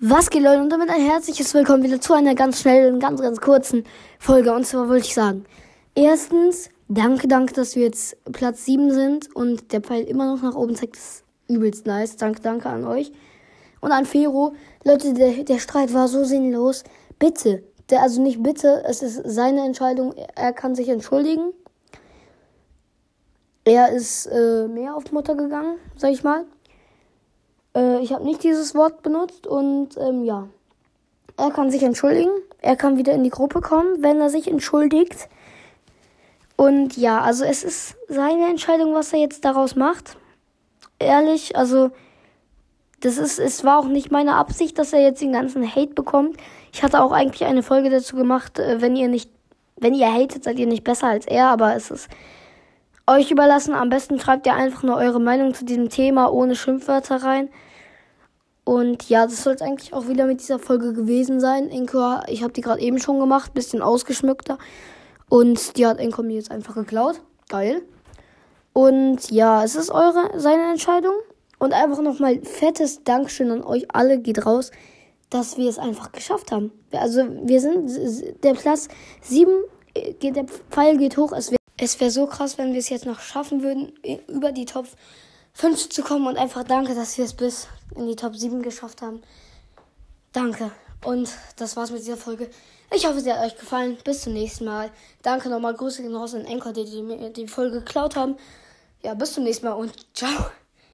Was geht Leute und damit ein herzliches Willkommen wieder zu einer ganz schnellen, ganz, ganz kurzen Folge. Und zwar wollte ich sagen, erstens, danke, danke, dass wir jetzt Platz 7 sind und der Pfeil immer noch nach oben zeigt. Das ist übelst nice. Danke, danke an euch. Und an Fero. Leute, der, der Streit war so sinnlos. Bitte, der, also nicht bitte, es ist seine Entscheidung. Er kann sich entschuldigen. Er ist äh, mehr auf Mutter gegangen, sag ich mal. Äh, ich habe nicht dieses Wort benutzt und ähm, ja. Er kann sich entschuldigen. Er kann wieder in die Gruppe kommen, wenn er sich entschuldigt. Und ja, also es ist seine Entscheidung, was er jetzt daraus macht. Ehrlich, also das ist, es war auch nicht meine Absicht, dass er jetzt den ganzen Hate bekommt. Ich hatte auch eigentlich eine Folge dazu gemacht, äh, wenn ihr nicht, wenn ihr hatet, seid ihr nicht besser als er, aber es ist euch überlassen. Am besten schreibt ihr einfach nur eure Meinung zu diesem Thema ohne Schimpfwörter rein. Und ja, das soll es eigentlich auch wieder mit dieser Folge gewesen sein. Inko, ich habe die gerade eben schon gemacht, bisschen ausgeschmückter. Und die hat Inko mir jetzt einfach geklaut. Geil. Und ja, es ist eure, seine Entscheidung. Und einfach nochmal fettes Dankeschön an euch alle geht raus, dass wir es einfach geschafft haben. Also wir sind der Platz 7, geht, der Pfeil geht hoch. Es wäre wär so krass, wenn wir es jetzt noch schaffen würden, über die Top 5 zu kommen. Und einfach danke, dass wir es bis in die Top 7 geschafft haben. Danke. Und das war's mit dieser Folge. Ich hoffe, sie hat euch gefallen. Bis zum nächsten Mal. Danke nochmal. Grüße gehen raus an Enker, die mir die Folge geklaut haben. Ja, bis zum nächsten Mal und ciao.